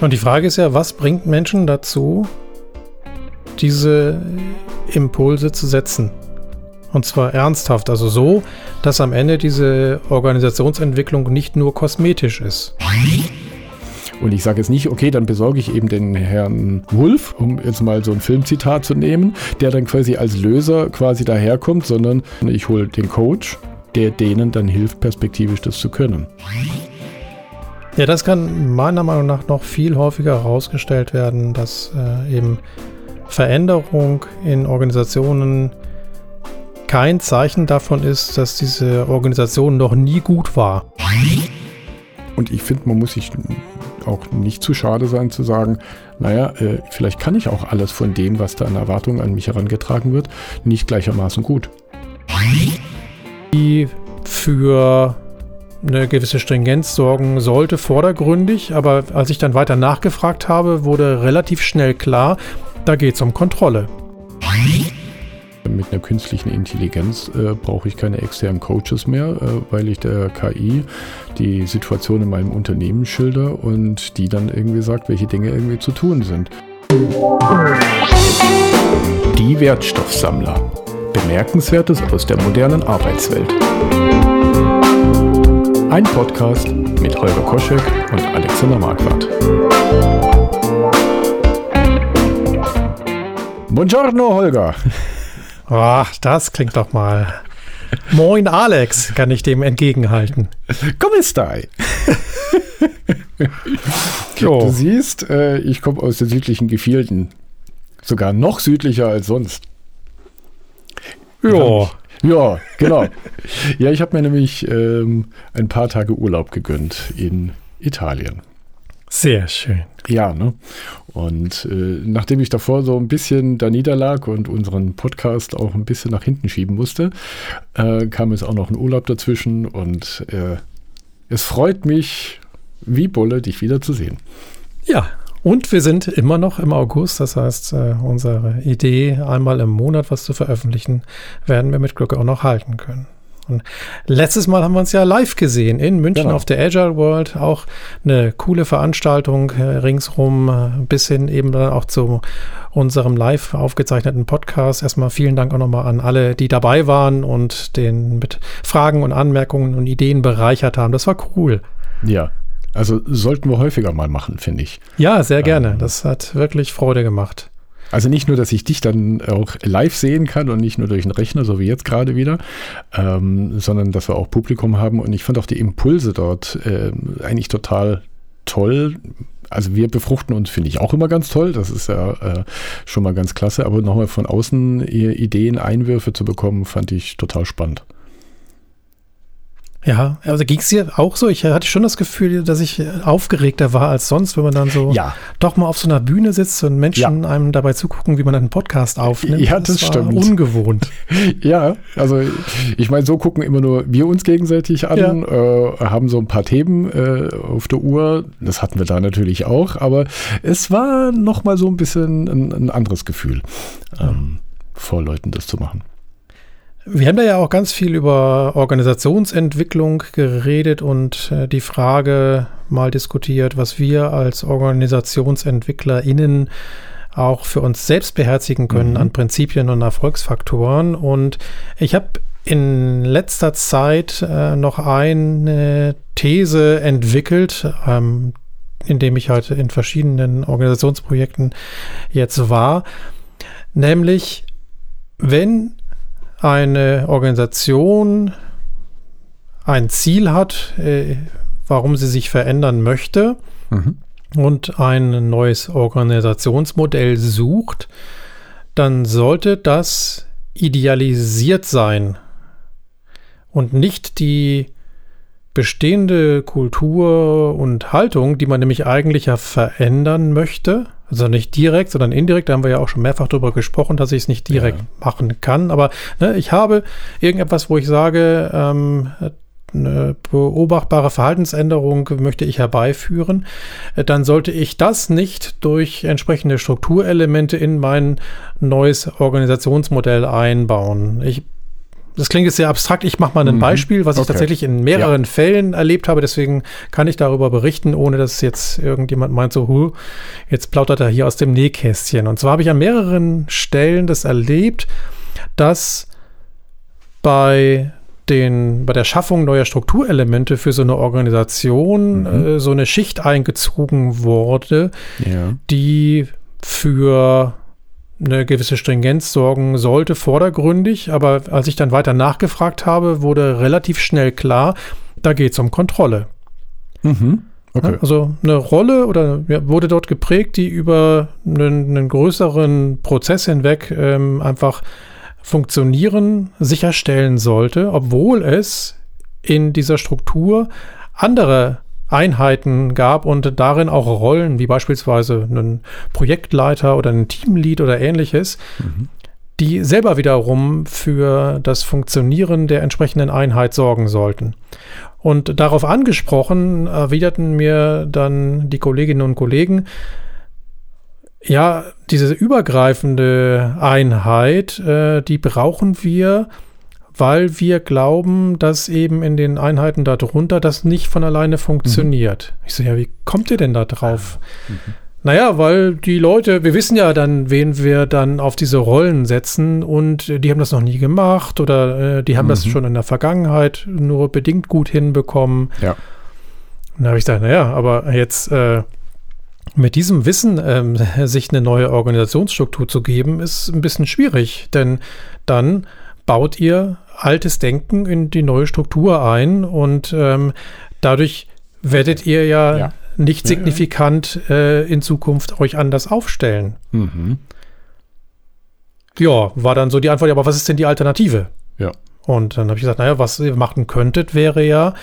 Und die Frage ist ja, was bringt Menschen dazu, diese Impulse zu setzen? Und zwar ernsthaft, also so, dass am Ende diese Organisationsentwicklung nicht nur kosmetisch ist. Und ich sage jetzt nicht, okay, dann besorge ich eben den Herrn Wolf, um jetzt mal so ein Filmzitat zu nehmen, der dann quasi als Löser quasi daherkommt, sondern ich hole den Coach, der denen dann hilft, perspektivisch das zu können. Ja, das kann meiner Meinung nach noch viel häufiger herausgestellt werden, dass äh, eben Veränderung in Organisationen kein Zeichen davon ist, dass diese Organisation noch nie gut war. Und ich finde, man muss sich auch nicht zu schade sein zu sagen, naja, äh, vielleicht kann ich auch alles von dem, was da an Erwartungen an mich herangetragen wird, nicht gleichermaßen gut. Die für eine gewisse Stringenz sorgen sollte, vordergründig, aber als ich dann weiter nachgefragt habe, wurde relativ schnell klar, da geht es um Kontrolle. Mit einer künstlichen Intelligenz äh, brauche ich keine externen Coaches mehr, äh, weil ich der KI die Situation in meinem Unternehmen schilder und die dann irgendwie sagt, welche Dinge irgendwie zu tun sind. Die Wertstoffsammler. Bemerkenswertes aus der modernen Arbeitswelt. Ein Podcast mit Holger Koschek und Alexander Marquardt. Buongiorno, Holger. Ach, das klingt doch mal. Moin Alex, kann ich dem entgegenhalten. Come stai? du siehst, äh, ich komme aus den südlichen Gefilden. Sogar noch südlicher als sonst. Ja. Ja, genau. ja, ich habe mir nämlich ähm, ein paar Tage Urlaub gegönnt in Italien. Sehr schön. Ja, ne? Und äh, nachdem ich davor so ein bisschen da niederlag und unseren Podcast auch ein bisschen nach hinten schieben musste, äh, kam es auch noch ein Urlaub dazwischen und äh, es freut mich wie Bulle, dich wiederzusehen. Ja, und wir sind immer noch im August, das heißt, äh, unsere Idee, einmal im Monat was zu veröffentlichen, werden wir mit Glück auch noch halten können. Und letztes Mal haben wir uns ja live gesehen in München genau. auf der Agile World. Auch eine coole Veranstaltung äh, ringsrum, äh, bis hin eben dann auch zu unserem live aufgezeichneten Podcast. Erstmal vielen Dank auch nochmal an alle, die dabei waren und den mit Fragen und Anmerkungen und Ideen bereichert haben. Das war cool. Ja, also sollten wir häufiger mal machen, finde ich. Ja, sehr gerne. Ähm, das hat wirklich Freude gemacht. Also nicht nur, dass ich dich dann auch live sehen kann und nicht nur durch den Rechner, so wie jetzt gerade wieder, ähm, sondern dass wir auch Publikum haben. Und ich fand auch die Impulse dort äh, eigentlich total toll. Also wir befruchten uns, finde ich, auch immer ganz toll. Das ist ja äh, schon mal ganz klasse. Aber nochmal von außen Ideen, Einwürfe zu bekommen, fand ich total spannend. Ja, also ging es dir auch so? Ich hatte schon das Gefühl, dass ich aufgeregter war als sonst, wenn man dann so ja. doch mal auf so einer Bühne sitzt und Menschen ja. einem dabei zugucken, wie man einen Podcast aufnimmt. Ja, das, das stimmt. Ungewohnt. Ja, also ich meine, so gucken immer nur wir uns gegenseitig an, ja. äh, haben so ein paar Themen äh, auf der Uhr. Das hatten wir da natürlich auch, aber es war noch mal so ein bisschen ein, ein anderes Gefühl, ähm, vor Leuten das zu machen. Wir haben da ja auch ganz viel über Organisationsentwicklung geredet und äh, die Frage mal diskutiert, was wir als OrganisationsentwicklerInnen auch für uns selbst beherzigen können mhm. an Prinzipien und Erfolgsfaktoren. Und ich habe in letzter Zeit äh, noch eine These entwickelt, ähm, indem ich halt in verschiedenen Organisationsprojekten jetzt war, nämlich wenn eine Organisation ein Ziel hat, äh, warum sie sich verändern möchte mhm. und ein neues Organisationsmodell sucht, dann sollte das idealisiert sein und nicht die bestehende Kultur und Haltung, die man nämlich eigentlich ja verändern möchte, also nicht direkt, sondern indirekt, da haben wir ja auch schon mehrfach darüber gesprochen, dass ich es nicht direkt ja. machen kann. Aber ne, ich habe irgendetwas, wo ich sage, ähm, eine beobachtbare Verhaltensänderung möchte ich herbeiführen, dann sollte ich das nicht durch entsprechende Strukturelemente in mein neues Organisationsmodell einbauen. Ich das klingt jetzt sehr abstrakt. Ich mache mal ein mhm. Beispiel, was ich okay. tatsächlich in mehreren ja. Fällen erlebt habe. Deswegen kann ich darüber berichten, ohne dass jetzt irgendjemand meint, so, huh, jetzt plaudert er hier aus dem Nähkästchen. Und zwar habe ich an mehreren Stellen das erlebt, dass bei den, bei der Schaffung neuer Strukturelemente für so eine Organisation mhm. äh, so eine Schicht eingezogen wurde, ja. die für eine gewisse Stringenz sorgen sollte, vordergründig. Aber als ich dann weiter nachgefragt habe, wurde relativ schnell klar, da geht es um Kontrolle. Mhm. Okay. Also eine Rolle oder ja, wurde dort geprägt, die über einen, einen größeren Prozess hinweg ähm, einfach funktionieren, sicherstellen sollte, obwohl es in dieser Struktur andere Einheiten gab und darin auch Rollen, wie beispielsweise einen Projektleiter oder ein Teamlead oder ähnliches, mhm. die selber wiederum für das Funktionieren der entsprechenden Einheit sorgen sollten. Und darauf angesprochen erwiderten mir dann die Kolleginnen und Kollegen, ja, diese übergreifende Einheit, äh, die brauchen wir, weil wir glauben, dass eben in den Einheiten darunter das nicht von alleine funktioniert. Mhm. Ich so, ja, wie kommt ihr denn da drauf? Mhm. Naja, weil die Leute, wir wissen ja dann, wen wir dann auf diese Rollen setzen und die haben das noch nie gemacht oder äh, die haben mhm. das schon in der Vergangenheit nur bedingt gut hinbekommen. Ja. Dann habe ich gesagt, naja, aber jetzt äh, mit diesem Wissen ähm, sich eine neue Organisationsstruktur zu geben, ist ein bisschen schwierig, denn dann baut ihr altes Denken in die neue Struktur ein und ähm, dadurch werdet ihr ja, ja. nicht signifikant äh, in Zukunft euch anders aufstellen. Mhm. Ja, war dann so die Antwort, aber was ist denn die Alternative? Ja. Und dann habe ich gesagt, naja, was ihr machen könntet, wäre ja,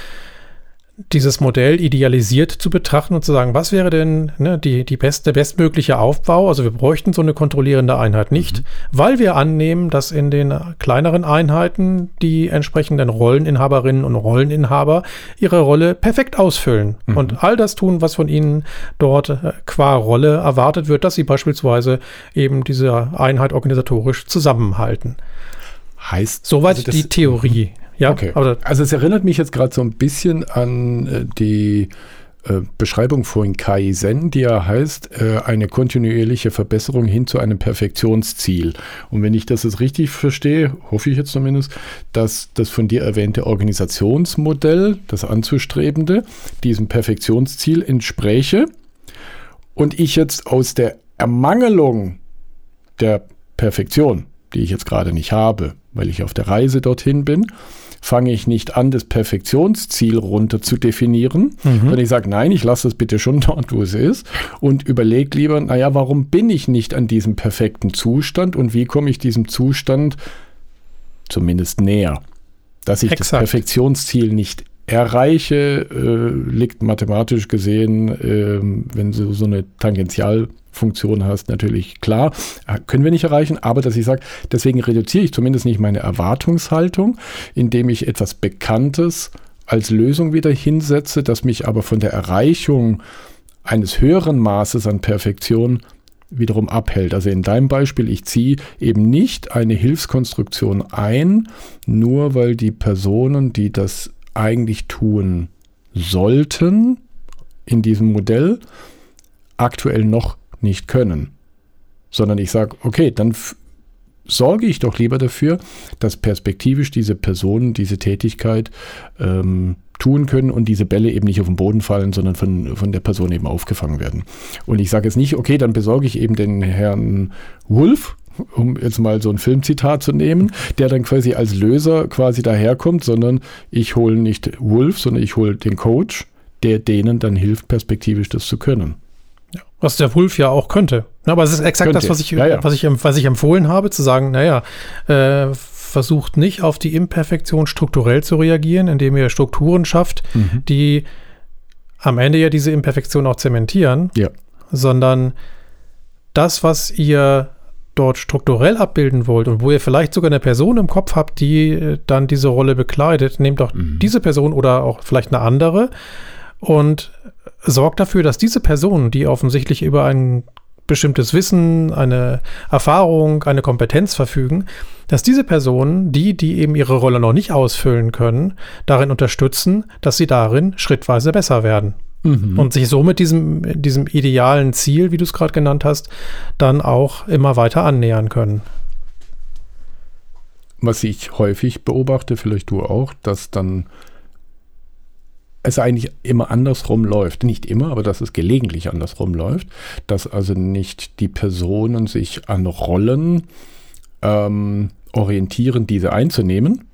dieses Modell idealisiert zu betrachten und zu sagen, was wäre denn ne, die, die best, der bestmögliche Aufbau? Also wir bräuchten so eine kontrollierende Einheit nicht, mhm. weil wir annehmen, dass in den kleineren Einheiten die entsprechenden Rolleninhaberinnen und Rolleninhaber ihre Rolle perfekt ausfüllen mhm. und all das tun, was von ihnen dort äh, qua Rolle erwartet wird, dass sie beispielsweise eben diese Einheit organisatorisch zusammenhalten. Heißt soweit also die Theorie. Ja, okay. also es erinnert mich jetzt gerade so ein bisschen an äh, die äh, Beschreibung von Kaizen, die ja heißt, äh, eine kontinuierliche Verbesserung hin zu einem Perfektionsziel. Und wenn ich das jetzt richtig verstehe, hoffe ich jetzt zumindest, dass das von dir erwähnte Organisationsmodell, das anzustrebende, diesem Perfektionsziel entspräche und ich jetzt aus der Ermangelung der Perfektion, die ich jetzt gerade nicht habe, weil ich auf der Reise dorthin bin, fange ich nicht an, das Perfektionsziel runter zu definieren, mhm. sondern ich sage, nein, ich lasse es bitte schon dort, wo es ist und überlege lieber, naja, warum bin ich nicht an diesem perfekten Zustand und wie komme ich diesem Zustand zumindest näher? Dass ich Exakt. das Perfektionsziel nicht erreiche, äh, liegt mathematisch gesehen, äh, wenn du so eine Tangentialfunktion hast, natürlich klar, äh, können wir nicht erreichen, aber dass ich sage, deswegen reduziere ich zumindest nicht meine Erwartungshaltung, indem ich etwas Bekanntes als Lösung wieder hinsetze, das mich aber von der Erreichung eines höheren Maßes an Perfektion wiederum abhält. Also in deinem Beispiel, ich ziehe eben nicht eine Hilfskonstruktion ein, nur weil die Personen, die das eigentlich tun sollten in diesem Modell, aktuell noch nicht können. Sondern ich sage, okay, dann sorge ich doch lieber dafür, dass perspektivisch diese Personen diese Tätigkeit ähm, tun können und diese Bälle eben nicht auf den Boden fallen, sondern von, von der Person eben aufgefangen werden. Und ich sage jetzt nicht, okay, dann besorge ich eben den Herrn Wolf, um jetzt mal so ein Filmzitat zu nehmen, der dann quasi als Löser quasi daherkommt, sondern ich hole nicht Wolf, sondern ich hole den Coach, der denen dann hilft, perspektivisch das zu können. Was der Wolf ja auch könnte. Aber es ist exakt könnte. das, was ich, ja, ja. Was, ich, was ich empfohlen habe, zu sagen, naja, äh, versucht nicht auf die Imperfektion strukturell zu reagieren, indem ihr Strukturen schafft, mhm. die am Ende ja diese Imperfektion auch zementieren, ja. sondern das, was ihr dort strukturell abbilden wollt und wo ihr vielleicht sogar eine Person im Kopf habt, die äh, dann diese Rolle bekleidet, nehmt doch mhm. diese Person oder auch vielleicht eine andere und sorgt dafür, dass diese Person, die offensichtlich über einen bestimmtes Wissen, eine Erfahrung, eine Kompetenz verfügen, dass diese Personen, die, die eben ihre Rolle noch nicht ausfüllen können, darin unterstützen, dass sie darin schrittweise besser werden. Mhm. Und sich somit diesem, diesem idealen Ziel, wie du es gerade genannt hast, dann auch immer weiter annähern können. Was ich häufig beobachte, vielleicht du auch, dass dann es eigentlich immer andersrum läuft. Nicht immer, aber dass es gelegentlich andersrum läuft. Dass also nicht die Personen sich an Rollen ähm, orientieren, diese einzunehmen,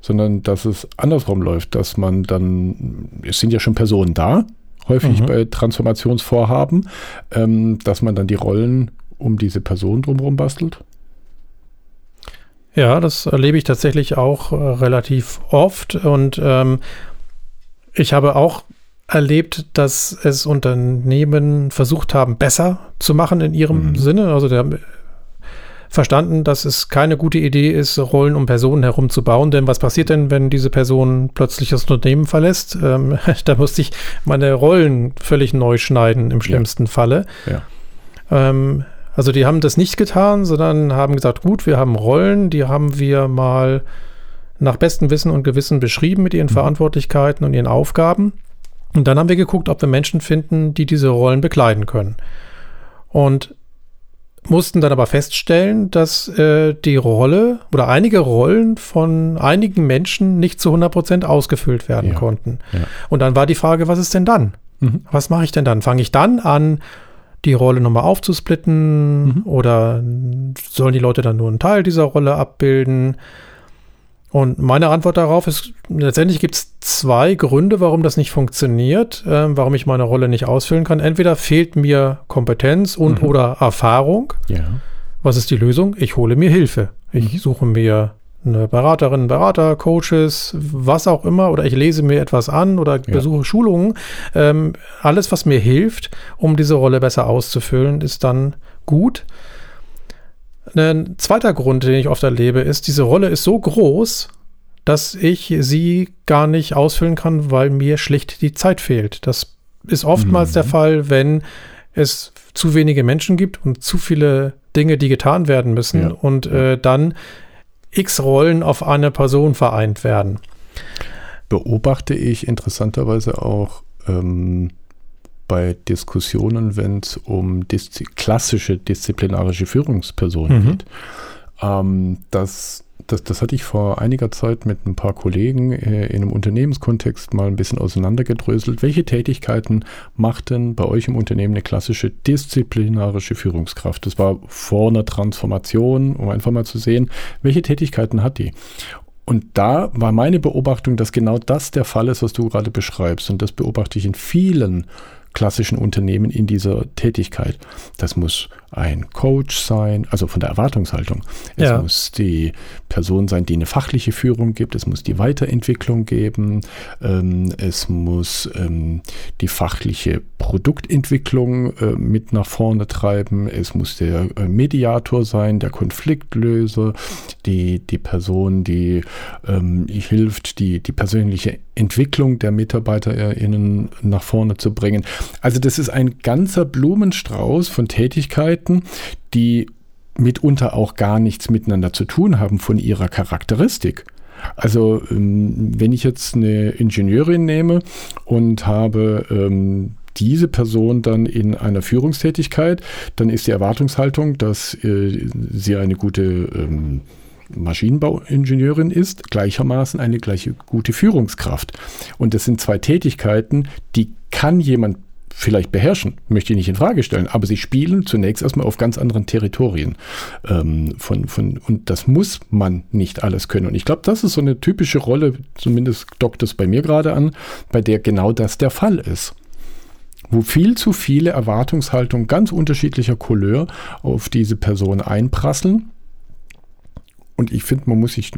sondern dass es andersrum läuft, dass man dann, es sind ja schon Personen da, häufig mhm. bei Transformationsvorhaben, ähm, dass man dann die Rollen um diese Person drumherum bastelt. Ja, das erlebe ich tatsächlich auch äh, relativ oft und ähm, ich habe auch erlebt, dass es Unternehmen versucht haben, besser zu machen in ihrem mhm. Sinne. Also der verstanden, dass es keine gute Idee ist, Rollen um Personen herum zu bauen. Denn was passiert denn, wenn diese Person plötzlich das Unternehmen verlässt? Ähm, da musste ich meine Rollen völlig neu schneiden, im schlimmsten ja. Falle. Ja. Ähm, also die haben das nicht getan, sondern haben gesagt, gut, wir haben Rollen, die haben wir mal nach bestem Wissen und Gewissen beschrieben mit ihren mhm. Verantwortlichkeiten und ihren Aufgaben. Und dann haben wir geguckt, ob wir Menschen finden, die diese Rollen bekleiden können. Und mussten dann aber feststellen, dass äh, die Rolle oder einige Rollen von einigen Menschen nicht zu 100 Prozent ausgefüllt werden ja, konnten. Ja. Und dann war die Frage, was ist denn dann? Mhm. Was mache ich denn dann? Fange ich dann an, die Rolle nochmal aufzusplitten mhm. oder sollen die Leute dann nur einen Teil dieser Rolle abbilden? Und meine Antwort darauf ist, letztendlich gibt es zwei Gründe, warum das nicht funktioniert, äh, warum ich meine Rolle nicht ausfüllen kann. Entweder fehlt mir Kompetenz und mhm. oder Erfahrung. Ja. Was ist die Lösung? Ich hole mir Hilfe. Ich mhm. suche mir eine Beraterin, Berater, Coaches, was auch immer, oder ich lese mir etwas an oder ja. besuche Schulungen. Ähm, alles, was mir hilft, um diese Rolle besser auszufüllen, ist dann gut. Ein zweiter Grund, den ich oft erlebe, ist, diese Rolle ist so groß, dass ich sie gar nicht ausfüllen kann, weil mir schlicht die Zeit fehlt. Das ist oftmals mhm. der Fall, wenn es zu wenige Menschen gibt und zu viele Dinge, die getan werden müssen ja. und äh, dann x Rollen auf eine Person vereint werden. Beobachte ich interessanterweise auch ähm, bei Diskussionen, wenn es um diszi klassische disziplinarische Führungspersonen mhm. geht. Ähm, das, das, das hatte ich vor einiger Zeit mit ein paar Kollegen äh, in einem Unternehmenskontext mal ein bisschen auseinandergedröselt. Welche Tätigkeiten macht denn bei euch im Unternehmen eine klassische disziplinarische Führungskraft? Das war vor einer Transformation, um einfach mal zu sehen, welche Tätigkeiten hat die? Und da war meine Beobachtung, dass genau das der Fall ist, was du gerade beschreibst. Und das beobachte ich in vielen klassischen Unternehmen in dieser Tätigkeit. Das muss ein Coach sein, also von der Erwartungshaltung. Es ja. muss die Person sein, die eine fachliche Führung gibt. Es muss die Weiterentwicklung geben. Ähm, es muss ähm, die fachliche Produktentwicklung äh, mit nach vorne treiben. Es muss der äh, Mediator sein, der Konfliktlöser, die, die Person, die ähm, hilft, die, die persönliche Entwicklung der MitarbeiterInnen nach vorne zu bringen. Also das ist ein ganzer Blumenstrauß von Tätigkeiten, die mitunter auch gar nichts miteinander zu tun haben von ihrer Charakteristik. Also ähm, wenn ich jetzt eine Ingenieurin nehme und habe ähm, diese Person dann in einer Führungstätigkeit, dann ist die Erwartungshaltung, dass äh, sie eine gute ähm, Maschinenbauingenieurin ist, gleichermaßen eine gleiche gute Führungskraft. Und das sind zwei Tätigkeiten, die kann jemand vielleicht beherrschen, möchte ich nicht in Frage stellen, aber sie spielen zunächst erstmal auf ganz anderen Territorien. Ähm, von, von, und das muss man nicht alles können. Und ich glaube, das ist so eine typische Rolle, zumindest dockt es bei mir gerade an, bei der genau das der Fall ist wo viel zu viele Erwartungshaltungen ganz unterschiedlicher Couleur auf diese Person einprasseln und ich finde, man muss sich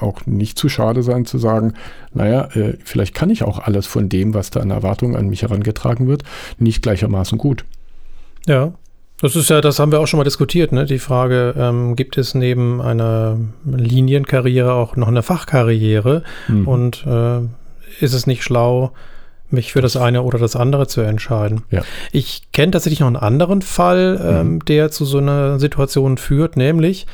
auch nicht zu schade sein zu sagen, naja, äh, vielleicht kann ich auch alles von dem, was da an Erwartungen an mich herangetragen wird, nicht gleichermaßen gut. Ja, das ist ja, das haben wir auch schon mal diskutiert, ne? Die Frage, ähm, gibt es neben einer Linienkarriere auch noch eine Fachkarriere? Mhm. Und äh, ist es nicht schlau, mich für das eine oder das andere zu entscheiden. Ja. Ich kenne tatsächlich noch einen anderen Fall, ähm, Mhm. der zu so einer Situation führt, nämlich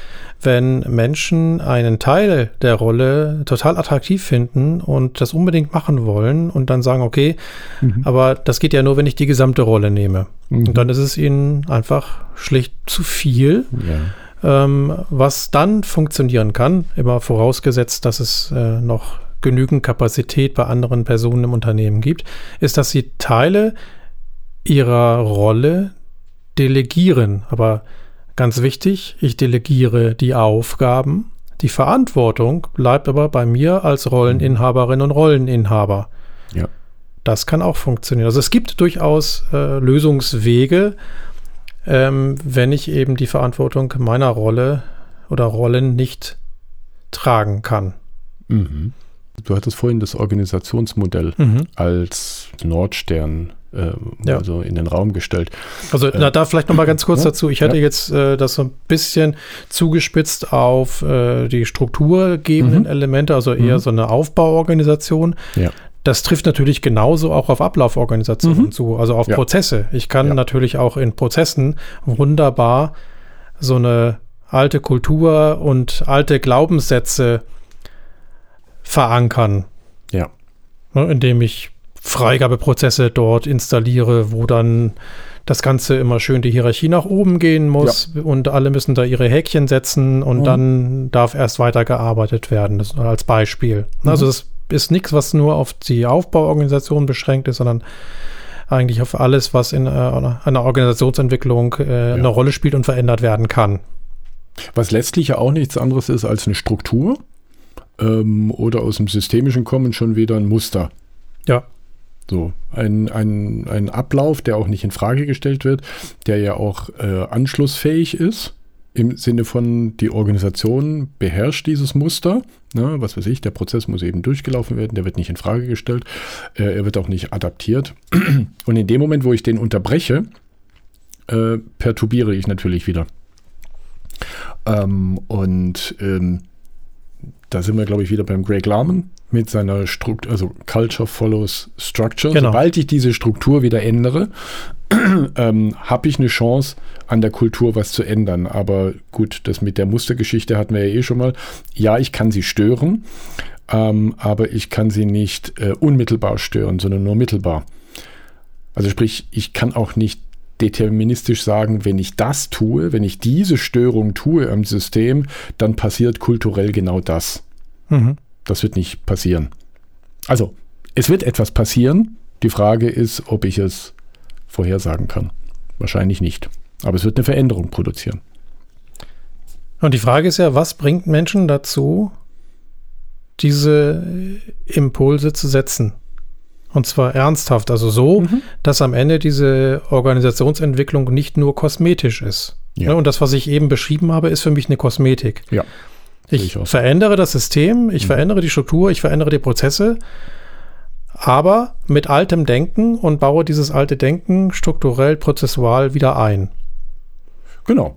wenn Menschen einen Teil der Rolle total attraktiv finden und das unbedingt machen wollen und dann sagen, okay, Mhm. aber das geht ja nur, wenn ich die gesamte Rolle nehme. Mhm. Und dann ist es ihnen einfach schlicht zu viel, Ja. ähm, was dann funktionieren kann, immer vorausgesetzt, dass es äh, noch genügend Kapazität bei anderen Personen im Unternehmen gibt, ist, dass sie Teile ihrer Rolle delegieren. Aber ganz wichtig, ich delegiere die Aufgaben. Die Verantwortung bleibt aber bei mir als Rolleninhaberin und Rolleninhaber. Ja. Das kann auch funktionieren. Also es gibt durchaus äh, Lösungswege, ähm, wenn ich eben die Verantwortung meiner Rolle oder Rollen nicht tragen kann. Mhm. Du hattest vorhin das Organisationsmodell Mhm. als Nordstern äh, Ja. also in den Raum gestellt. Also Äh, na, da vielleicht noch mal ganz kurz ja, dazu. Ich hätte ja. jetzt äh, das so ein bisschen zugespitzt auf äh, die strukturgebenden Mhm. Elemente, also eher Mhm. so eine Aufbauorganisation. Ja. Das trifft natürlich genauso auch auf Ablauforganisationen Mhm. zu, also auf. Prozesse. Ich kann natürlich auch in Prozessen wunderbar so eine alte Kultur und alte Glaubenssätze verankern. Ja. Ne, indem ich Freigabeprozesse dort installiere, wo dann das Ganze immer schön die Hierarchie nach oben gehen muss und alle müssen da ihre Häkchen setzen und Mhm. dann darf erst weitergearbeitet werden. Das nur als Beispiel. Also Mhm. das ist nichts, was nur auf die Aufbauorganisation beschränkt ist, sondern eigentlich auf alles, was in äh, einer Organisationsentwicklung äh, eine Rolle spielt und verändert werden kann. Was letztlich ja auch nichts anderes ist als eine Struktur ähm, oder aus dem Systemischen kommen schon wieder ein Muster. Ja. So, ein, ein, ein Ablauf, der auch nicht in Frage gestellt wird, der ja auch äh, anschlussfähig ist, im Sinne von, die Organisation beherrscht dieses Muster. Ne, was weiß ich, der Prozess muss eben durchgelaufen werden, der wird nicht in Frage gestellt, äh, er wird auch nicht adaptiert. Und in dem Moment, wo ich den unterbreche, äh, perturbiere ich natürlich wieder. Ähm, und ähm, da sind wir, glaube ich, wieder beim Greg Larman mit seiner Struktur, also Culture follows Structure. Genau. Sobald ich diese Struktur wieder ändere, ähm, habe ich eine Chance, an der Kultur was zu ändern. Aber gut, das mit der Mustergeschichte hatten wir ja eh schon mal. Ja, ich kann sie stören, ähm, aber ich kann sie nicht äh, unmittelbar stören, sondern nur mittelbar. Also sprich, ich kann auch nicht deterministisch sagen, wenn ich das tue, wenn ich diese Störung tue am System, dann passiert kulturell genau das. Mhm. Das wird nicht passieren. Also, es wird etwas passieren. Die Frage ist, ob ich es vorhersagen kann. Wahrscheinlich nicht. Aber es wird eine Veränderung produzieren. Und die Frage ist ja, was bringt Menschen dazu, diese Impulse zu setzen? Und zwar ernsthaft, also so, Mhm. dass am Ende diese Organisationsentwicklung nicht nur kosmetisch ist. Ja. Ne, Und das, was ich eben beschrieben habe, ist für mich eine Kosmetik. Ja. Ich ich verändere das System, ich Mhm. verändere die Struktur, ich verändere die Prozesse, aber mit altem Denken und baue dieses alte Denken strukturell, prozessual wieder ein. Genau.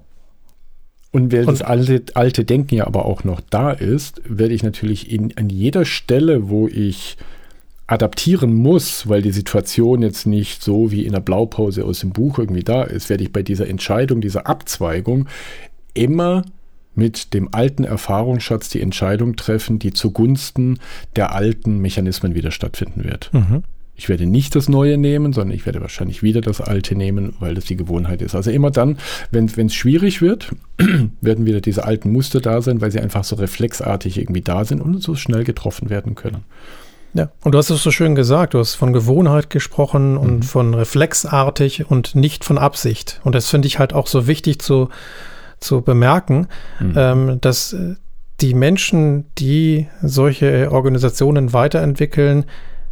Und weil das alte, alte Denken ja aber auch noch da ist, werde ich natürlich in, an jeder Stelle, wo ich adaptieren muss, weil die Situation jetzt nicht so wie in der Blaupause aus dem Buch irgendwie da ist, werde ich bei dieser Entscheidung, dieser Abzweigung immer mit dem alten Erfahrungsschatz die Entscheidung treffen, die zugunsten der alten Mechanismen wieder stattfinden wird. Mhm. Ich werde nicht das Neue nehmen, sondern ich werde wahrscheinlich wieder das Alte nehmen, weil das die Gewohnheit ist. Also immer dann, wenn es schwierig wird, werden wieder diese alten Muster da sein, weil sie einfach so reflexartig irgendwie da sind und so schnell getroffen werden können. Ja, und du hast es so schön gesagt, du hast von Gewohnheit gesprochen und Mhm. von reflexartig und nicht von Absicht. Und das finde ich halt auch so wichtig zu, zu bemerken, Mhm. ähm, dass äh, die Menschen, die solche Organisationen weiterentwickeln,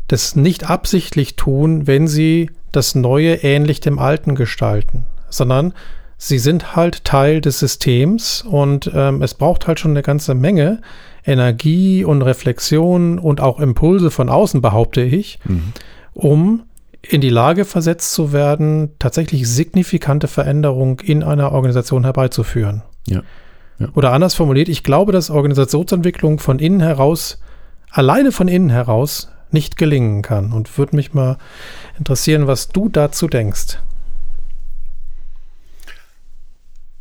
das nicht absichtlich tun, wenn sie das Neue ähnlich dem Alten gestalten, sondern sie sind halt Teil des Systems und ähm, es braucht halt schon eine ganze Menge Energie und Reflexion und auch Impulse von außen, behaupte ich, Mhm. um in die Lage versetzt zu werden, tatsächlich signifikante Veränderungen in einer Organisation herbeizuführen. Ja. Ja. Oder anders formuliert, ich glaube, dass Organisationsentwicklung von innen heraus, alleine von innen heraus, nicht gelingen kann. Und würde mich mal interessieren, was du dazu denkst.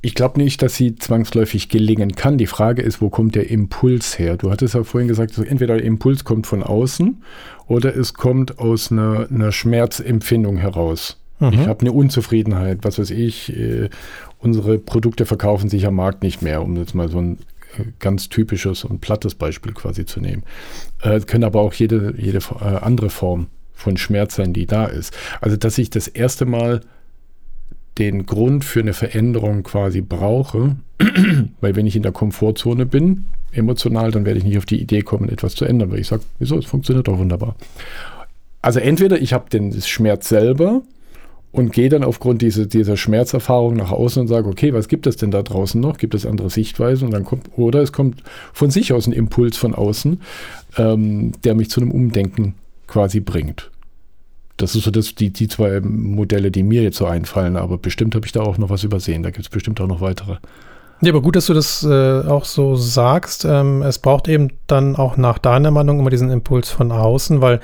Ich glaube nicht, dass sie zwangsläufig gelingen kann. Die Frage ist, wo kommt der Impuls her? Du hattest ja vorhin gesagt, entweder der Impuls kommt von außen oder es kommt aus einer, einer Schmerzempfindung heraus. Mhm. Ich habe eine Unzufriedenheit, was weiß ich, äh, unsere Produkte verkaufen sich am Markt nicht mehr, um jetzt mal so ein äh, ganz typisches und plattes Beispiel quasi zu nehmen. Äh, können aber auch jede, jede äh, andere Form von Schmerz sein, die da ist. Also, dass ich das erste Mal den Grund für eine Veränderung quasi brauche, weil wenn ich in der Komfortzone bin, emotional, dann werde ich nicht auf die Idee kommen, etwas zu ändern, weil ich sage, wieso, es funktioniert doch wunderbar. Also entweder ich habe den Schmerz selber und gehe dann aufgrund dieser, dieser Schmerzerfahrung nach außen und sage, okay, was gibt es denn da draußen noch? Gibt es andere Sichtweisen? Und dann kommt, oder es kommt von sich aus ein Impuls von außen, ähm, der mich zu einem Umdenken quasi bringt. Das ist so das, die, die zwei Modelle, die mir jetzt so einfallen, aber bestimmt habe ich da auch noch was übersehen. Da gibt es bestimmt auch noch weitere. Ja, aber gut, dass du das äh, auch so sagst. Ähm, es braucht eben dann auch nach deiner Meinung immer diesen Impuls von außen, weil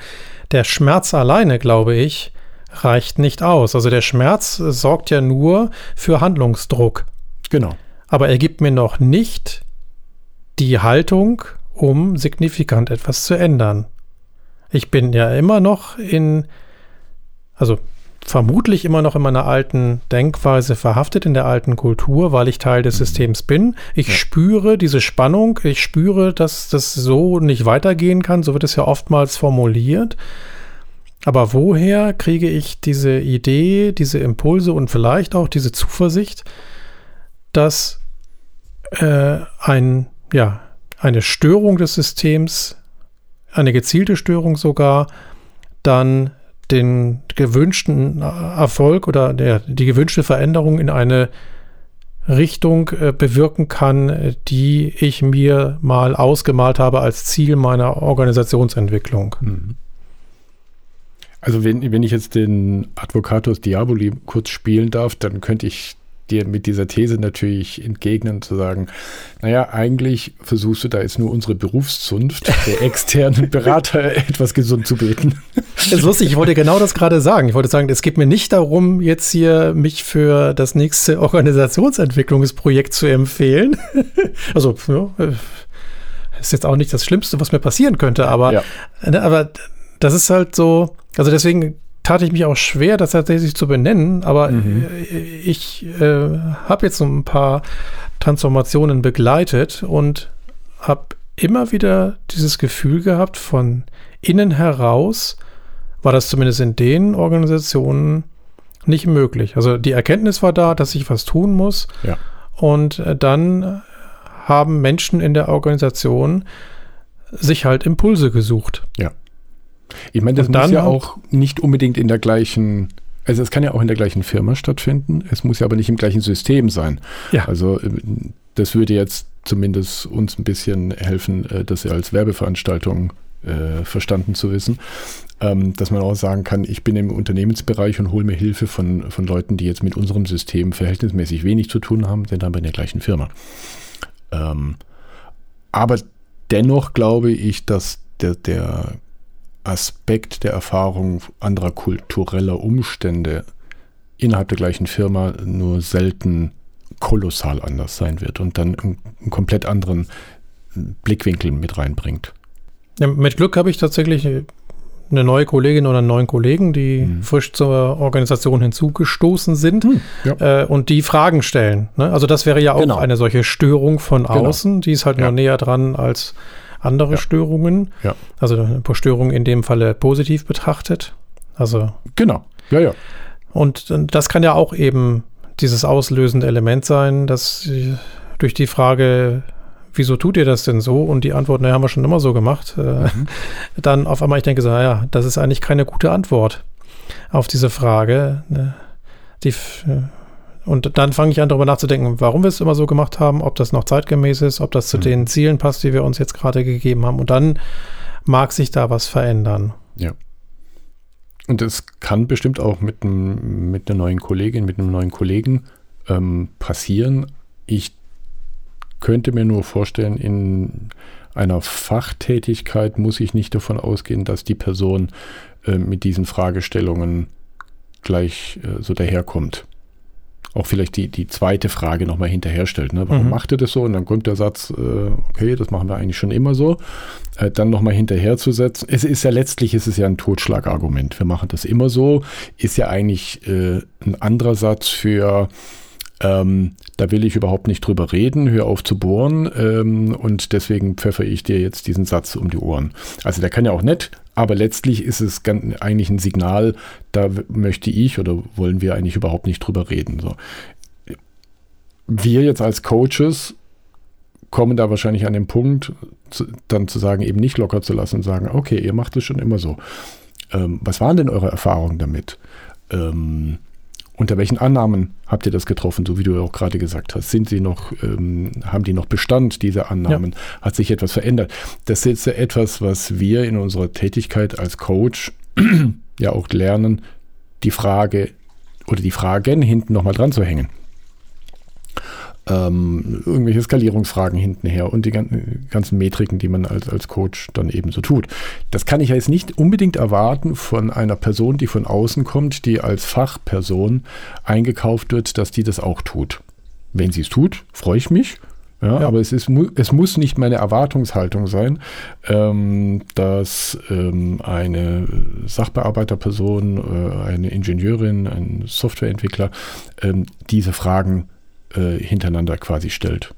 der Schmerz alleine, glaube ich, reicht nicht aus. Also der Schmerz sorgt ja nur für Handlungsdruck. Genau. Aber er gibt mir noch nicht die Haltung, um signifikant etwas zu ändern. Ich bin ja immer noch in also vermutlich immer noch in meiner alten Denkweise verhaftet, in der alten Kultur, weil ich Teil des mhm. Systems bin. Ich ja. spüre diese Spannung, ich spüre, dass das so nicht weitergehen kann, so wird es ja oftmals formuliert. Aber woher kriege ich diese Idee, diese Impulse und vielleicht auch diese Zuversicht, dass äh, ein, ja, eine Störung des Systems, eine gezielte Störung sogar, dann den gewünschten Erfolg oder der, die gewünschte Veränderung in eine Richtung äh, bewirken kann, die ich mir mal ausgemalt habe als Ziel meiner Organisationsentwicklung. Mhm. Also wenn, wenn ich jetzt den Advocatus Diaboli kurz spielen darf, dann könnte ich dir mit dieser These natürlich entgegnen, zu sagen, naja, eigentlich versuchst du da jetzt nur unsere Berufszunft der externen Berater etwas gesund zu beten. Das ist lustig, ich wollte genau das gerade sagen. Ich wollte sagen, es geht mir nicht darum, jetzt hier mich für das nächste Organisationsentwicklungsprojekt zu empfehlen. Also, ja, ist jetzt auch nicht das Schlimmste, was mir passieren könnte, aber, ja. Ne, aber das ist halt so, also deswegen tat ich mich auch schwer, das tatsächlich zu benennen, aber mhm. Äh, ich äh, habe jetzt so ein paar Transformationen begleitet und habe immer wieder dieses Gefühl gehabt, von innen heraus war das zumindest in den Organisationen nicht möglich. Also die Erkenntnis war da, dass ich was tun muss. Ja. Und äh, dann haben Menschen in der Organisation sich halt Impulse gesucht. Ja. Ich meine, das muss ja auch nicht unbedingt in der gleichen, also es kann ja auch in der gleichen Firma stattfinden, es muss ja aber nicht im gleichen System sein. Ja. Also äh, das würde jetzt zumindest uns ein bisschen helfen, äh, das ja als Werbeveranstaltung äh, verstanden zu wissen, ähm, dass man auch sagen kann, ich bin im Unternehmensbereich und hole mir Hilfe von, von Leuten, die jetzt mit unserem System verhältnismäßig wenig zu tun haben, sind aber in der gleichen Firma. Ähm, aber dennoch glaube ich, dass der, der Aspekt der Erfahrung anderer kultureller Umstände innerhalb der gleichen Firma nur selten kolossal anders sein wird und dann einen, einen komplett anderen Blickwinkel mit reinbringt. Ja, mit Glück habe ich tatsächlich eine neue Kollegin oder einen neuen Kollegen, die mhm. frisch zur Organisation hinzugestoßen sind mhm, ja. äh, und die Fragen stellen. Ne? Also das wäre ja auch genau. eine solche Störung von genau. außen, genau. die ist halt ja. noch näher dran als andere ja. Störungen. Also eine Störung in dem Falle positiv betrachtet. Also. Genau. Ja, ja. Und das kann ja auch eben dieses auslösende Element sein, dass durch die Frage, wieso tut ihr das denn so? Und die Antwort, naja, haben wir schon immer so gemacht. Äh, mhm. Dann auf einmal ich denke so, naja, das ist eigentlich keine gute Antwort auf diese Frage. Ne? Die, äh, und dann fange ich an, darüber nachzudenken, warum wir es immer so gemacht haben, ob das noch zeitgemäß ist, ob das zu mhm. den Zielen passt, die wir uns jetzt gerade gegeben haben. Und dann mag sich da was verändern. Ja. Und es kann bestimmt auch mit, einem, mit einer neuen Kollegin, mit einem neuen Kollegen ähm, passieren. Ich könnte mir nur vorstellen, in einer Fachtätigkeit muss ich nicht davon ausgehen, dass die Person äh, mit diesen Fragestellungen gleich äh, so daherkommt. Auch vielleicht die, die zweite Frage nochmal hinterherstellt. Ne? Warum mhm. macht ihr das so? Und dann kommt der Satz, äh, okay, das machen wir eigentlich schon immer so. Äh, dann nochmal hinterherzusetzen. Es ist ja letztlich, ist es ja ein Totschlagargument. Wir machen das immer so. Ist ja eigentlich äh, ein anderer Satz für ähm, da will ich überhaupt nicht drüber reden, hör auf zu bohren ähm, und deswegen pfeffere ich dir jetzt diesen Satz um die Ohren. Also der kann ja auch nett, aber letztlich ist es ganz, eigentlich ein Signal, da möchte ich oder wollen wir eigentlich überhaupt nicht drüber reden. So. Wir jetzt als Coaches kommen da wahrscheinlich an den Punkt, zu, dann zu sagen, eben nicht locker zu lassen und sagen, okay, ihr macht es schon immer so. Ähm, was waren denn eure Erfahrungen damit? Ähm, unter welchen Annahmen habt ihr das getroffen, so wie du auch gerade gesagt hast? Sind sie noch, ähm, haben die noch Bestand, diese Annahmen? Ja. Hat sich etwas verändert? Das ist ja etwas, was wir in unserer Tätigkeit als Coach ja auch lernen, die Frage oder die Fragen hinten nochmal dran zu hängen ähm, irgendwelche Skalierungsfragen hintenher und die ganzen, ganzen Metriken, die man als, als Coach dann eben so tut. Das kann ich ja jetzt nicht unbedingt erwarten von einer Person, die von außen kommt, die als Fachperson eingekauft wird, dass die das auch tut. Wenn sie es tut, freue ich mich. Ja, ja, Aber es, ist, es muss nicht meine Erwartungshaltung sein, ähm, dass ähm, eine Sachbearbeiterperson, äh, eine Ingenieurin, ein Softwareentwickler ähm, diese Fragen äh, hintereinander quasi stellt.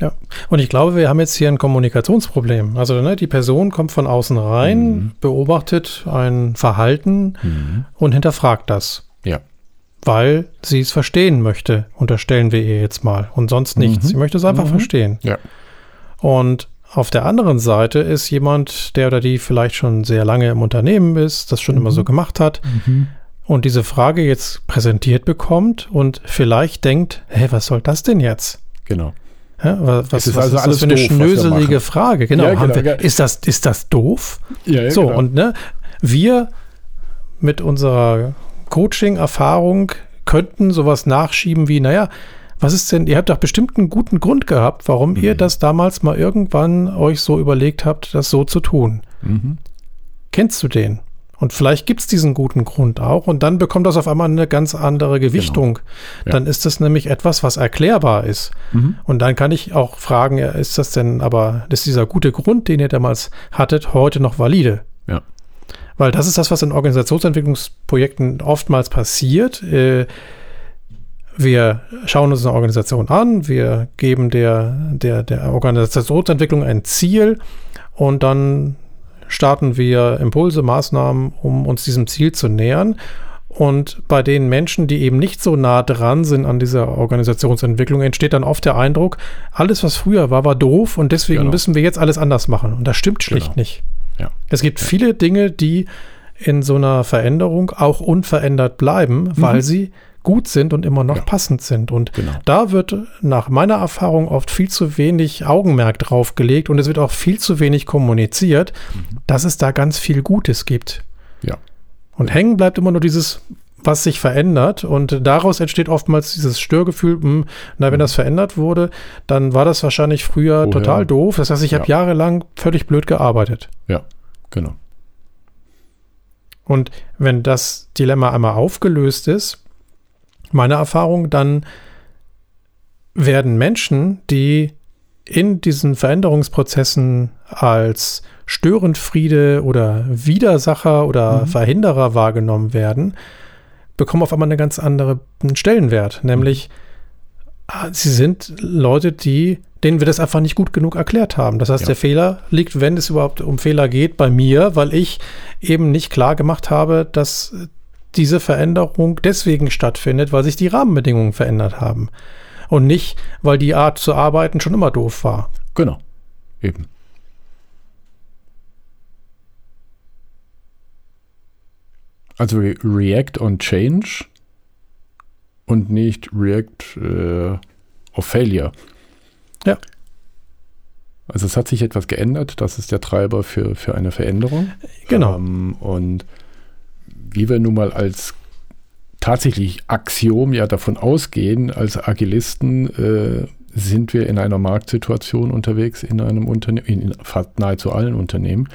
Ja, und ich glaube, wir haben jetzt hier ein Kommunikationsproblem. Also ne, die Person kommt von außen rein, mhm. beobachtet ein Verhalten mhm. und hinterfragt das. Ja. Weil sie es verstehen möchte, unterstellen wir ihr jetzt mal. Und sonst nichts. Mhm. Sie möchte es einfach mhm. verstehen. Ja. Und auf der anderen Seite ist jemand, der oder die vielleicht schon sehr lange im Unternehmen ist, das schon immer so mhm. gemacht hat, mhm und diese Frage jetzt präsentiert bekommt und vielleicht denkt, hä, was soll das denn jetzt? Genau. Ja, was, was, ist, also ist das für eine doof, schnöselige Frage? Genau. Ja, genau wir, ist, das, ist das doof? Ja, ja, so, genau. und ne, wir mit unserer Coaching-Erfahrung könnten sowas nachschieben wie, naja, was ist denn, ihr habt doch bestimmt einen guten Grund gehabt, warum mhm. ihr das damals mal irgendwann euch so überlegt habt, das so zu tun. Mhm. Kennst du den? Und vielleicht gibt es diesen guten Grund auch und dann bekommt das auf einmal eine ganz andere Gewichtung. Genau. Ja. Dann ist das nämlich etwas, was erklärbar ist. Mhm. Und dann kann ich auch fragen, ist das denn aber, ist dieser gute Grund, den ihr damals hattet, heute noch valide? Ja. Weil das ist das, was in Organisationsentwicklungsprojekten oftmals passiert. Äh, wir schauen uns eine Organisation an, wir geben der, der, der Organisationsentwicklung ein Ziel und dann starten wir Impulse, Maßnahmen, um uns diesem Ziel zu nähern. Und bei den Menschen, die eben nicht so nah dran sind an dieser Organisationsentwicklung, entsteht dann oft der Eindruck, alles, was früher war, war doof und deswegen genau. müssen wir jetzt alles anders machen. Und das stimmt schlicht genau. nicht. Ja. Es gibt ja. viele Dinge, die in so einer Veränderung auch unverändert bleiben, weil mhm. sie gut sind und immer noch ja. passend sind. Und genau. da wird nach meiner Erfahrung oft viel zu wenig Augenmerk drauf gelegt und es wird auch viel zu wenig kommuniziert, mhm. dass es da ganz viel Gutes gibt. Ja. Und hängen bleibt immer nur dieses, was sich verändert und daraus entsteht oftmals dieses Störgefühl, mh, hm, na, wenn mhm. das verändert wurde, dann war das wahrscheinlich früher Woher? total doof. Das heißt, ich ja. habe jahrelang völlig blöd gearbeitet. Ja, genau. Und wenn das Dilemma einmal aufgelöst ist, meine Erfahrung, dann werden Menschen, die in diesen Veränderungsprozessen als Störenfriede oder Widersacher oder mhm. Verhinderer wahrgenommen werden, bekommen auf einmal einen ganz anderen Stellenwert. Nämlich, mhm. sie sind Leute, die, denen wir das einfach nicht gut genug erklärt haben. Das heißt, ja. der Fehler liegt, wenn es überhaupt um Fehler geht, bei mir, weil ich eben nicht klar gemacht habe, dass diese Veränderung deswegen stattfindet, weil sich die Rahmenbedingungen verändert haben. Und nicht, weil die Art zu arbeiten schon immer doof war. Genau. Eben. Also React on Change und nicht React äh, of Failure. Ja. Also es hat sich etwas geändert, das ist der Treiber für, für eine Veränderung. Genau. Ähm, und wie wir nun mal als tatsächlich Axiom ja davon ausgehen, als Agilisten, äh, sind wir in einer Marktsituation unterwegs in einem Unternehmen, in fast nahezu allen Unternehmen,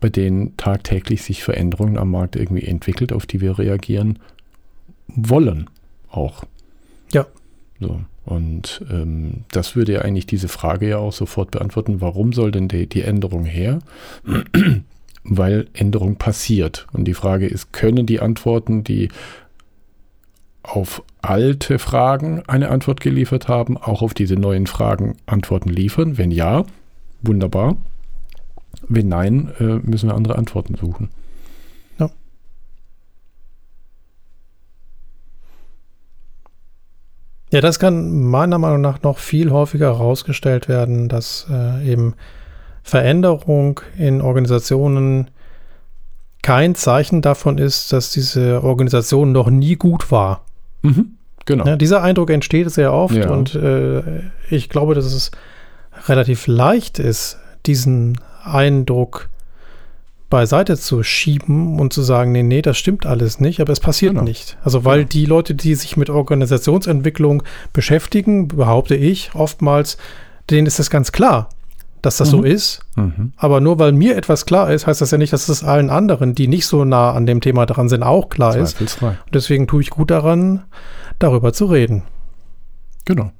bei denen tagtäglich sich Veränderungen am Markt irgendwie entwickelt, auf die wir reagieren wollen auch. Ja. So. Und ähm, das würde ja eigentlich diese Frage ja auch sofort beantworten, warum soll denn die, die Änderung her? Weil Änderung passiert. Und die Frage ist, können die Antworten, die auf alte Fragen eine Antwort geliefert haben, auch auf diese neuen Fragen Antworten liefern? Wenn ja, wunderbar. Wenn nein, äh, müssen wir andere Antworten suchen. Ja. Ja, das kann meiner Meinung nach noch viel häufiger herausgestellt werden, dass äh, eben Veränderung in Organisationen kein Zeichen davon ist, dass diese Organisation noch nie gut war. Mhm, genau. Ja, dieser Eindruck entsteht sehr oft ja. und äh, ich glaube, dass es relativ leicht ist, diesen Eindruck beiseite zu schieben und zu sagen, nee, nee, das stimmt alles nicht, aber es passiert genau. nicht. Also weil genau. die Leute, die sich mit Organisationsentwicklung beschäftigen, behaupte ich, oftmals, denen ist das ganz klar, dass das mhm. so ist. Mhm. Aber nur weil mir etwas klar ist, heißt das ja nicht, dass es allen anderen, die nicht so nah an dem Thema dran sind, auch klar ist. Und deswegen tue ich gut daran, darüber zu reden. Genau.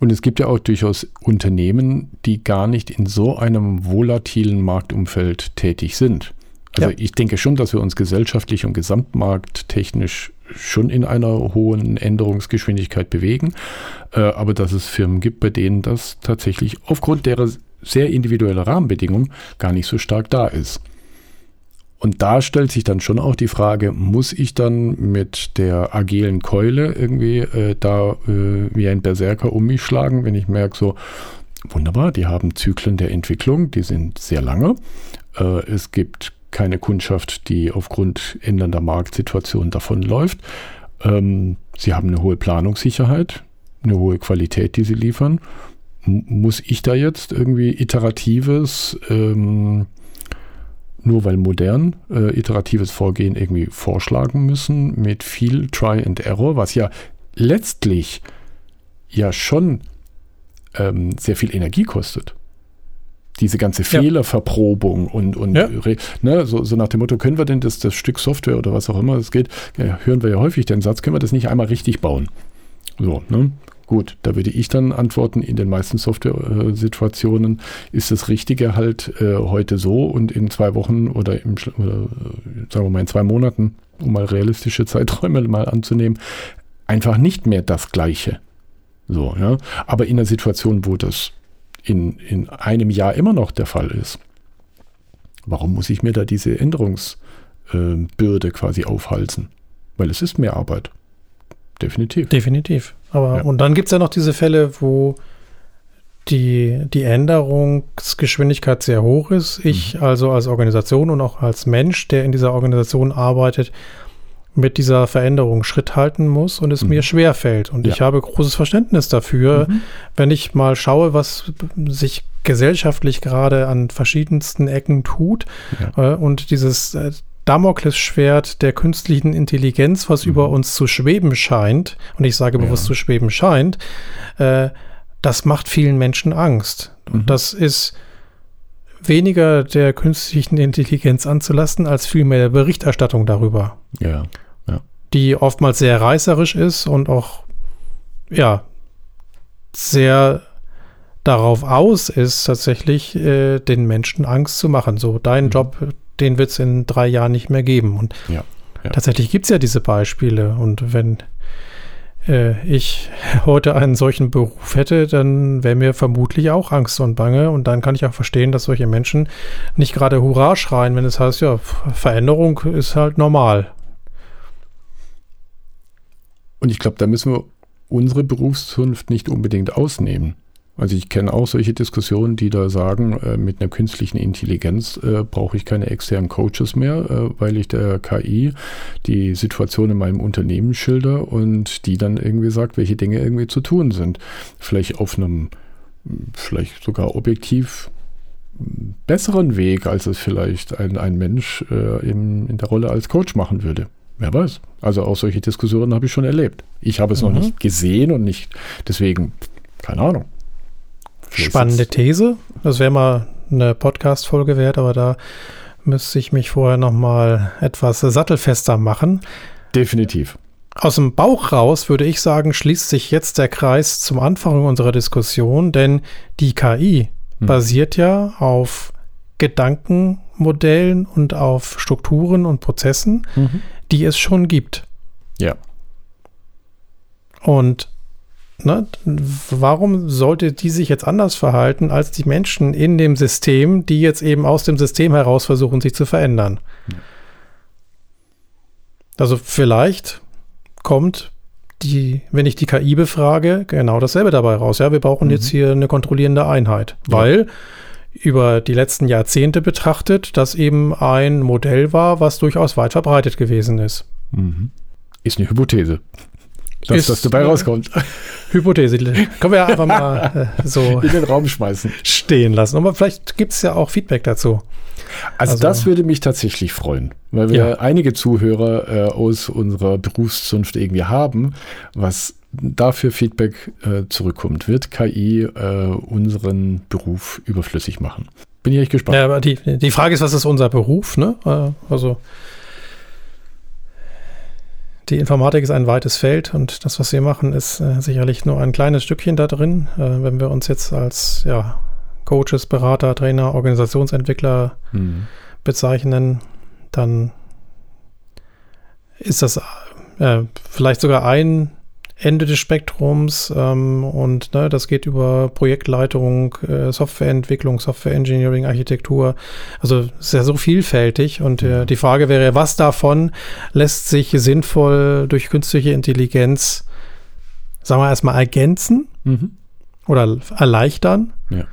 Und es gibt ja auch durchaus Unternehmen, die gar nicht in so einem volatilen Marktumfeld tätig sind. Also ja. ich denke schon, dass wir uns gesellschaftlich und gesamtmarkttechnisch schon in einer hohen Änderungsgeschwindigkeit bewegen, äh, aber dass es Firmen gibt, bei denen das tatsächlich aufgrund derer sehr individuelle Rahmenbedingungen gar nicht so stark da ist. Und da stellt sich dann schon auch die Frage, muss ich dann mit der agilen Keule irgendwie äh, da äh, wie ein Berserker um mich schlagen, wenn ich merke, so, wunderbar, die haben Zyklen der Entwicklung, die sind sehr lange. Äh, es gibt keine Kundschaft, die aufgrund ändernder Marktsituation davonläuft. Ähm, sie haben eine hohe Planungssicherheit, eine hohe Qualität, die sie liefern. M muss ich da jetzt irgendwie iteratives ähm, nur weil modern äh, iteratives Vorgehen irgendwie vorschlagen müssen mit viel Try and Error, was ja letztlich ja schon ähm, sehr viel Energie kostet. Diese ganze ja. Fehlerverprobung und, und ja. ne, so, so, nach dem Motto, können wir denn das, das Stück Software oder was auch immer es geht, ja, hören wir ja häufig den Satz, können wir das nicht einmal richtig bauen? So, ne? Gut, da würde ich dann antworten, in den meisten Software-Situationen ist das Richtige halt äh, heute so und in zwei Wochen oder, im, oder äh, sagen wir mal in zwei Monaten, um mal realistische Zeiträume mal anzunehmen, einfach nicht mehr das Gleiche. So, ja. Aber in einer Situation, wo das in, in einem Jahr immer noch der Fall ist, warum muss ich mir da diese Änderungsbürde quasi aufhalsen? Weil es ist mehr Arbeit. Definitiv. Definitiv. Aber ja. und dann gibt es ja noch diese Fälle, wo die, die Änderungsgeschwindigkeit sehr hoch ist. Ich mhm. also als Organisation und auch als Mensch, der in dieser Organisation arbeitet, mit dieser Veränderung Schritt halten muss und es mhm. mir schwer fällt. Und ja. ich habe großes Verständnis dafür, mhm. wenn ich mal schaue, was sich gesellschaftlich gerade an verschiedensten Ecken tut ja. äh, und dieses äh, Damoklesschwert der künstlichen Intelligenz, was mhm. über uns zu schweben scheint, und ich sage bewusst ja. zu schweben scheint, äh, das macht vielen Menschen Angst. Mhm. Und das ist weniger der künstlichen Intelligenz anzulasten, als vielmehr der Berichterstattung darüber. Ja. Die oftmals sehr reißerisch ist und auch, ja, sehr darauf aus ist, tatsächlich äh, den Menschen Angst zu machen. So, dein mhm. Job den wird es in drei Jahren nicht mehr geben. Und ja, ja. tatsächlich gibt es ja diese Beispiele. Und wenn äh, ich heute einen solchen Beruf hätte, dann wäre mir vermutlich auch Angst und Bange. Und dann kann ich auch verstehen, dass solche Menschen nicht gerade Hurra schreien, wenn es heißt, ja, Veränderung ist halt normal. Und ich glaube, da müssen wir unsere Berufszunft nicht unbedingt ausnehmen. Also ich kenne auch solche Diskussionen, die da sagen, äh, mit einer künstlichen Intelligenz äh, brauche ich keine externen Coaches mehr, äh, weil ich der KI die Situation in meinem Unternehmen schilder und die dann irgendwie sagt, welche Dinge irgendwie zu tun sind. Vielleicht auf einem, vielleicht sogar objektiv besseren Weg, als es vielleicht ein, ein Mensch äh, in, in der Rolle als Coach machen würde. Wer weiß. Also auch solche Diskussionen habe ich schon erlebt. Ich habe es mhm. noch nicht gesehen und nicht, deswegen Keine Ahnung. Vielleicht Spannende These. Das wäre mal eine Podcast-Folge wert, aber da müsste ich mich vorher noch mal etwas sattelfester machen. Definitiv. Aus dem Bauch raus würde ich sagen, schließt sich jetzt der Kreis zum Anfang unserer Diskussion, denn die KI hm. basiert ja auf Gedankenmodellen und auf Strukturen und Prozessen, mhm. Die es schon gibt. Ja. Und ne, warum sollte die sich jetzt anders verhalten als die Menschen in dem System, die jetzt eben aus dem System heraus versuchen, sich zu verändern? Ja. Also vielleicht kommt die, wenn ich die KI befrage, genau dasselbe dabei raus. Ja, wir brauchen mhm. jetzt hier eine kontrollierende Einheit, weil über die letzten Jahrzehnte betrachtet, das eben ein Modell war, was durchaus weit verbreitet gewesen ist. Mhm. Ist eine Hypothese. Dass das dabei rauskommt. Hypothese. Können wir ja einfach mal äh, so in den Raum schmeißen. Stehen lassen. Aber vielleicht gibt es ja auch Feedback dazu. Also, also, das würde mich tatsächlich freuen, weil wir ja. einige Zuhörer äh, aus unserer Berufszunft irgendwie haben, was dafür Feedback äh, zurückkommt. Wird KI äh, unseren Beruf überflüssig machen? Bin ich echt gespannt. Ja, aber die, die Frage ist, was ist unser Beruf? Ne? Äh, also die Informatik ist ein weites Feld und das, was wir machen, ist äh, sicherlich nur ein kleines Stückchen da drin. Äh, wenn wir uns jetzt als ja, Coaches, Berater, Trainer, Organisationsentwickler mhm. bezeichnen, dann ist das äh, vielleicht sogar ein Ende des Spektrums ähm, und ne, das geht über Projektleitung, äh, Softwareentwicklung, Softwareengineering, Architektur. Also ist ja so vielfältig und äh, die Frage wäre, was davon lässt sich sinnvoll durch künstliche Intelligenz, sagen wir erstmal, ergänzen mhm. oder erleichtern? Ja.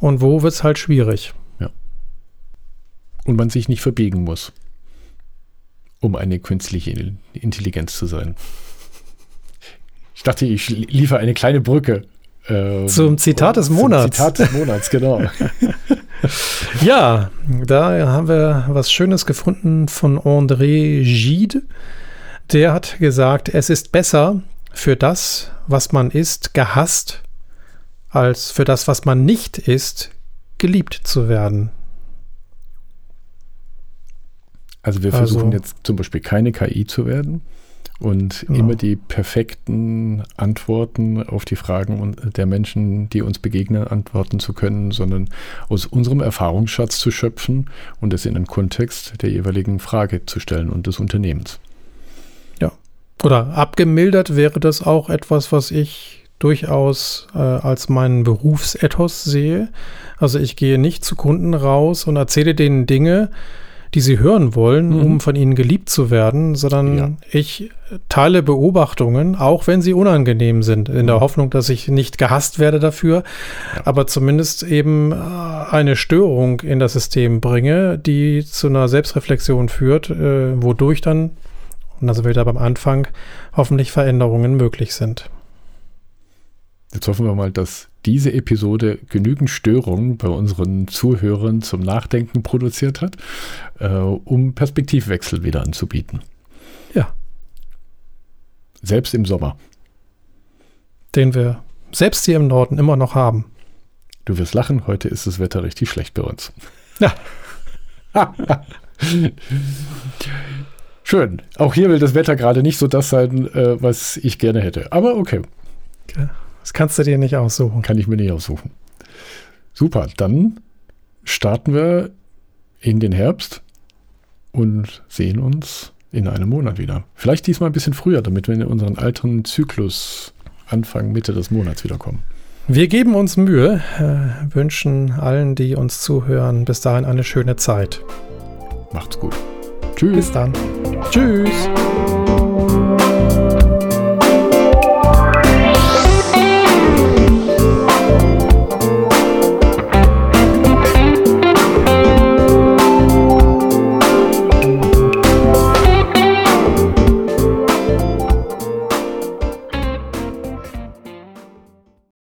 Und wo wird es halt schwierig? Ja. Und man sich nicht verbiegen muss, um eine künstliche Intelligenz zu sein. Ich dachte, ich liefere eine kleine Brücke. Ähm, zum Zitat des Monats. Zitat des Monats, genau. ja, da haben wir was Schönes gefunden von André Gide. Der hat gesagt, es ist besser für das, was man ist, gehasst, als für das, was man nicht ist, geliebt zu werden. Also wir versuchen also, jetzt zum Beispiel keine KI zu werden und genau. immer die perfekten Antworten auf die Fragen der Menschen, die uns begegnen, antworten zu können, sondern aus unserem Erfahrungsschatz zu schöpfen und es in den Kontext der jeweiligen Frage zu stellen und des Unternehmens. Ja. Oder abgemildert wäre das auch etwas, was ich durchaus äh, als meinen Berufsethos sehe. Also ich gehe nicht zu Kunden raus und erzähle denen Dinge, die sie hören wollen, mhm. um von ihnen geliebt zu werden, sondern ja. ich teile Beobachtungen, auch wenn sie unangenehm sind, in mhm. der Hoffnung, dass ich nicht gehasst werde dafür, ja. aber zumindest eben äh, eine Störung in das System bringe, die zu einer Selbstreflexion führt, äh, wodurch dann, und das wieder beim Anfang, hoffentlich Veränderungen möglich sind. Jetzt hoffen wir mal, dass diese Episode genügend Störungen bei unseren Zuhörern zum Nachdenken produziert hat, äh, um Perspektivwechsel wieder anzubieten. Ja. Selbst im Sommer. Den wir selbst hier im Norden immer noch haben. Du wirst lachen, heute ist das Wetter richtig schlecht bei uns. Ja. Schön. Auch hier will das Wetter gerade nicht so das sein, äh, was ich gerne hätte. Aber okay. okay. Das kannst du dir nicht aussuchen. Kann ich mir nicht aussuchen. Super, dann starten wir in den Herbst und sehen uns in einem Monat wieder. Vielleicht diesmal ein bisschen früher, damit wir in unseren alten Zyklus Anfang, Mitte des Monats wiederkommen. Wir geben uns Mühe, äh, wünschen allen, die uns zuhören, bis dahin eine schöne Zeit. Macht's gut. Tschüss. Bis dann. Tschüss.